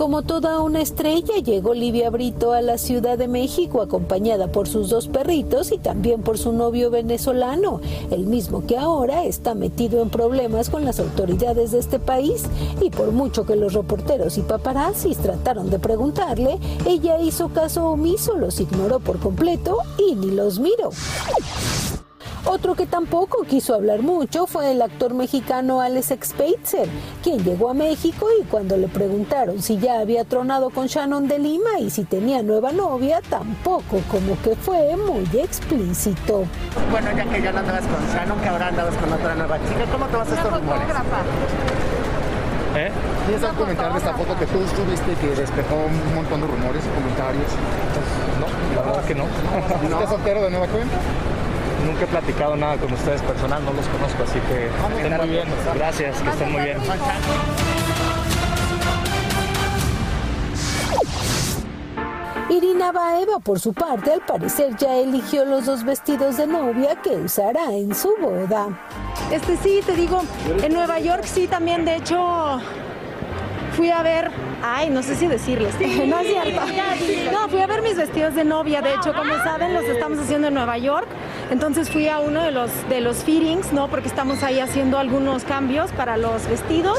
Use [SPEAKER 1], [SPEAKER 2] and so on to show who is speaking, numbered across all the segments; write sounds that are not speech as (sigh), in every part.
[SPEAKER 1] Como toda una estrella, llegó Livia Brito a la Ciudad de México acompañada por sus dos perritos y también por su novio venezolano, el mismo que ahora está metido en problemas con las autoridades de este país. Y por mucho que los reporteros y paparazzis trataron de preguntarle, ella hizo caso omiso, los ignoró por completo y ni los miró. Otro que tampoco quiso hablar mucho fue el actor mexicano Alex Spitzer, quien llegó a México y cuando le preguntaron si ya había tronado con Shannon de Lima y si tenía nueva novia, tampoco como que fue muy explícito.
[SPEAKER 2] Bueno, ya que ya no andabas con Shannon, que ahora andabas con otra nueva chica, ¿cómo te vas a estos rumores?
[SPEAKER 3] ¿Eh? ¿Tienes algo comentar de esta foto que tú estuviste que despejó un montón de rumores y comentarios?
[SPEAKER 4] No, la verdad que no.
[SPEAKER 3] ¿Estás soltero de nueva cuenta?
[SPEAKER 4] Nunca he platicado nada con ustedes personal, no los conozco, así que estén muy bien. Gracias, que estén muy bien.
[SPEAKER 1] Irina Baeva, por su parte, al parecer ya eligió los dos vestidos de novia que usará en su boda.
[SPEAKER 5] Este sí, te digo, en Nueva York sí también, de hecho, fui a ver, ay, no sé si decirles, (laughs) no es cierto. No, fui a ver mis vestidos de novia, de hecho, como saben, los estamos haciendo en Nueva York. Entonces fui a uno de los de los fittings, ¿no? Porque estamos ahí haciendo algunos cambios para los vestidos.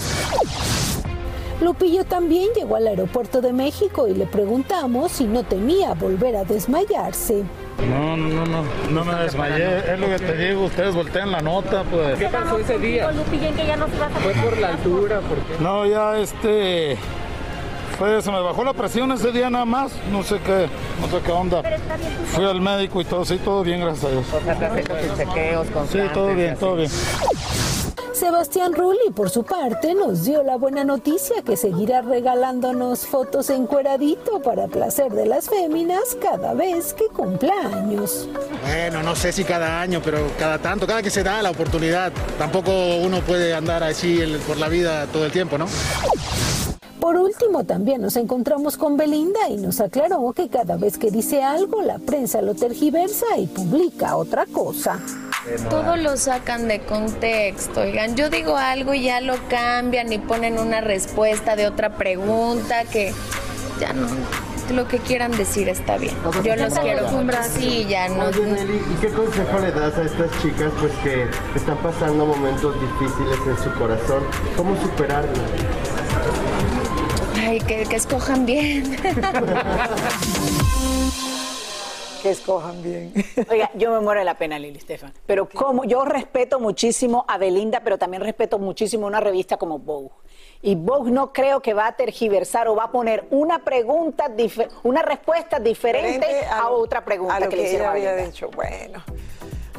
[SPEAKER 1] Lupillo también llegó al aeropuerto de México y le preguntamos si no temía volver a desmayarse.
[SPEAKER 6] No, no, no, no, no me desmayé, es lo que te digo, ustedes voltean la nota, pues.
[SPEAKER 7] ¿Qué pasó ese día?
[SPEAKER 5] Lupillo, que ya no se a
[SPEAKER 7] Fue por la altura, ¿por qué?
[SPEAKER 6] No, ya este, fue, se me bajó la presión ese día nada más, no sé qué, no sé qué onda. Fui al médico y todo, sí, todo bien, gracias a Dios.
[SPEAKER 2] O sea, te has hecho tus chequeos
[SPEAKER 6] Sí,
[SPEAKER 2] constantes
[SPEAKER 6] todo
[SPEAKER 2] y
[SPEAKER 6] bien, todo bien.
[SPEAKER 1] Sebastián Rulli, por su parte, nos dio la buena noticia que seguirá regalándonos fotos encueradito para placer de las féminas cada vez que cumpla años.
[SPEAKER 3] Bueno, no sé si cada año, pero cada tanto, cada que se da la oportunidad. Tampoco uno puede andar así por la vida todo el tiempo, ¿no?
[SPEAKER 1] Por último, también nos encontramos con Belinda y nos aclaró que cada vez que dice algo, la prensa lo tergiversa y publica otra cosa.
[SPEAKER 8] Todo lo sacan de contexto, oigan, yo digo algo y ya lo cambian y ponen una respuesta de otra pregunta que ya no, lo que quieran decir está bien. Yo los quiero Sí, ya no.
[SPEAKER 9] Oye, Nelly, ¿y qué consejo le das a estas chicas pues que están pasando momentos difíciles en su corazón? ¿Cómo superarlo?
[SPEAKER 8] Ay, que, que escojan bien. (laughs)
[SPEAKER 10] Que escojan bien.
[SPEAKER 11] Oiga, yo me muero de la pena, Lili Stefan. Pero como yo respeto muchísimo a Belinda, pero también respeto muchísimo una revista como Vogue. Y Vogue no creo que va a tergiversar o va a poner una pregunta, dife- una respuesta diferente a,
[SPEAKER 10] lo-
[SPEAKER 11] otra pregunta
[SPEAKER 10] a lo
[SPEAKER 11] que,
[SPEAKER 10] que
[SPEAKER 11] le hicieron
[SPEAKER 10] ella
[SPEAKER 11] a
[SPEAKER 10] había
[SPEAKER 11] Belinda.
[SPEAKER 10] dicho. Bueno.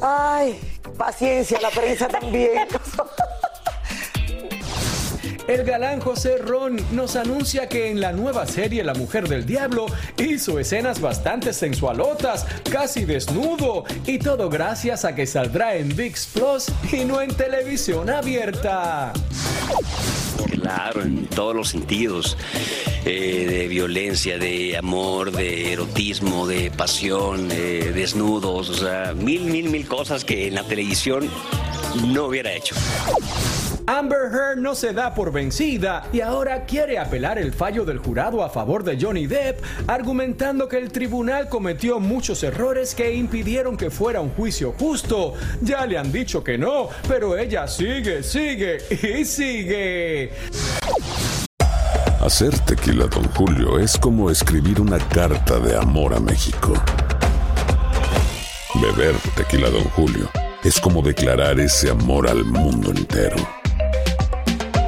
[SPEAKER 10] Ay, paciencia, la prensa también. (laughs)
[SPEAKER 12] el galán José Ron nos anuncia que en la nueva serie La Mujer del Diablo hizo escenas bastante sensualotas, casi desnudo, y todo gracias a que saldrá en VIX Plus y no en televisión abierta.
[SPEAKER 13] Claro, en todos los sentidos, eh, de violencia, de amor, de erotismo, de pasión, de desnudos, o sea, mil, mil, mil cosas que en la televisión no hubiera hecho.
[SPEAKER 12] Amber Heard no se da por vencida y ahora quiere apelar el fallo del jurado a favor de Johnny Depp, argumentando que el tribunal cometió muchos errores que impidieron que fuera un juicio justo. Ya le han dicho que no, pero ella sigue, sigue y sigue.
[SPEAKER 14] Hacer tequila, don Julio, es como escribir una carta de amor a México. Beber tequila, don Julio, es como declarar ese amor al mundo entero.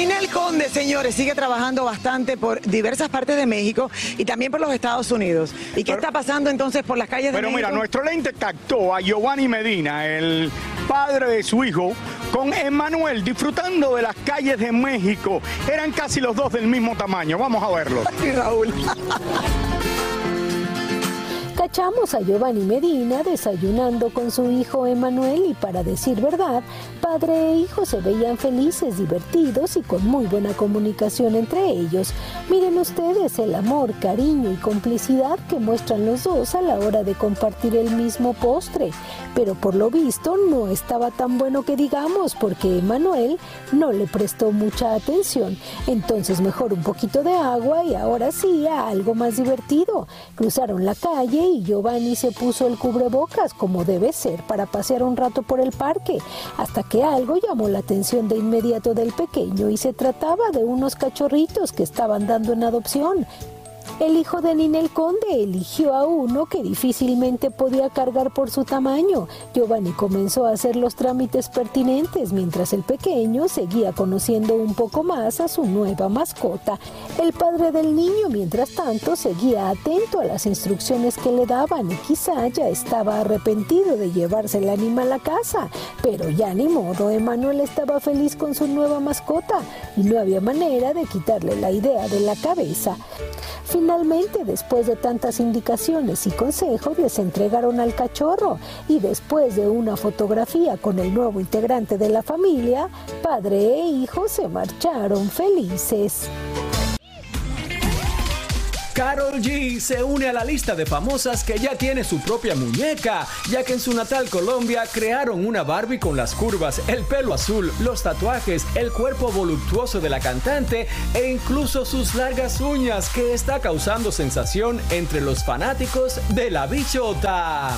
[SPEAKER 10] Ninel Conde, señores, sigue trabajando bastante por diversas partes de México y también por los Estados Unidos. ¿Y qué está pasando entonces por las calles de
[SPEAKER 15] Pero
[SPEAKER 10] México?
[SPEAKER 15] mira, nuestro lente captó a Giovanni Medina, el padre de su hijo, con Emanuel disfrutando de las calles de México. Eran casi los dos del mismo tamaño. Vamos a verlos.
[SPEAKER 10] Raúl. (laughs)
[SPEAKER 1] Cachamos a Giovanni Medina desayunando con su hijo Emanuel y para decir verdad, padre e hijo se veían felices, divertidos y con muy buena comunicación entre ellos. Miren ustedes el amor, cariño y complicidad que muestran los dos a la hora de compartir el mismo postre. Pero por lo visto no estaba tan bueno que digamos porque Emanuel no le prestó mucha atención. Entonces mejor un poquito de agua y ahora sí a algo más divertido. Cruzaron la calle y Giovanni se puso el cubrebocas como debe ser para pasear un rato por el parque, hasta que algo llamó la atención de inmediato del pequeño y se trataba de unos cachorritos que estaban dando en adopción. El hijo de Ninel Conde eligió a uno que difícilmente podía cargar por su tamaño. Giovanni comenzó a hacer los trámites pertinentes mientras el pequeño seguía conociendo un poco más a su nueva mascota. El padre del niño, mientras tanto, seguía atento a las instrucciones que le daban y quizá ya estaba arrepentido de llevarse el animal a casa. Pero ya ni modo, Emanuel estaba feliz con su nueva mascota y no había manera de quitarle la idea de la cabeza. Finalmente, después de tantas indicaciones y consejos, les entregaron al cachorro y después de una fotografía con el nuevo integrante de la familia, padre e hijo se marcharon felices.
[SPEAKER 12] Carol G se une a la lista de famosas que ya tiene su propia muñeca, ya que en su natal Colombia crearon una Barbie con las curvas, el pelo azul, los tatuajes, el cuerpo voluptuoso de la cantante e incluso sus largas uñas que está causando sensación entre los fanáticos de la bichota.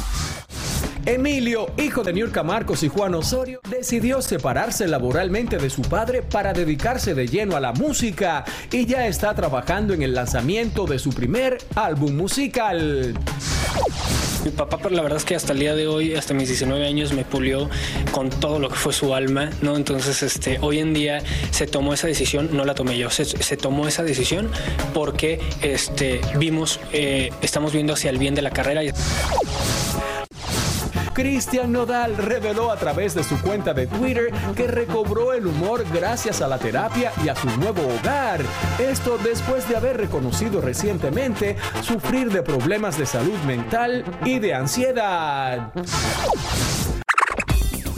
[SPEAKER 12] Emilio, hijo de Niurka Marcos y Juan Osorio, decidió separarse laboralmente de su padre para dedicarse de lleno a la música y ya está trabajando en el lanzamiento de su primer álbum musical.
[SPEAKER 16] Mi papá, pero la verdad es que hasta el día de hoy, hasta mis 19 años, me pulió con todo lo que fue su alma, ¿no? Entonces, este, hoy en día se tomó esa decisión, no la tomé yo, se, se tomó esa decisión porque este, vimos, eh, estamos viendo hacia el bien de la carrera.
[SPEAKER 12] Cristian Nodal reveló a través de su cuenta de Twitter que recobró el humor gracias a la terapia y a su nuevo hogar. Esto después de haber reconocido recientemente sufrir de problemas de salud mental y de ansiedad.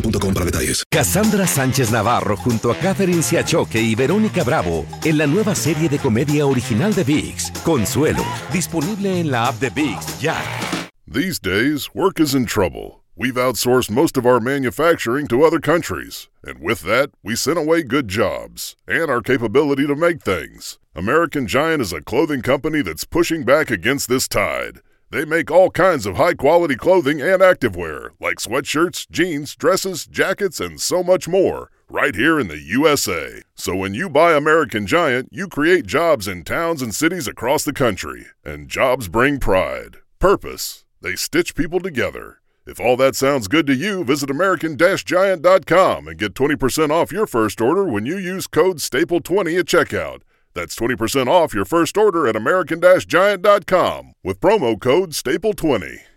[SPEAKER 17] boostmobile.com para detalles.
[SPEAKER 18] Cassandra Sánchez Navarro junto a Catherine Siachoque y Verónica Bravo en la nueva serie de comedia original de VIX, Consuelo, disponible en la app de VIX ya.
[SPEAKER 19] These days, work is in trouble. We've outsourced most of our manufacturing to other countries. And with that, we sent away good jobs and our capability to make things. American Giant is a clothing company that's pushing back against this tide. They make all kinds of high quality clothing and activewear, like sweatshirts, jeans, dresses, jackets, and so much more, right here in the USA. So when you buy American Giant, you create jobs in towns and cities across the country. And jobs bring pride, purpose. They stitch people together. If all that sounds good to you, visit American Giant.com and get 20% off your first order when you use code STAPLE20 at checkout. That's 20% off your first order at American Giant.com with promo code STAPLE20.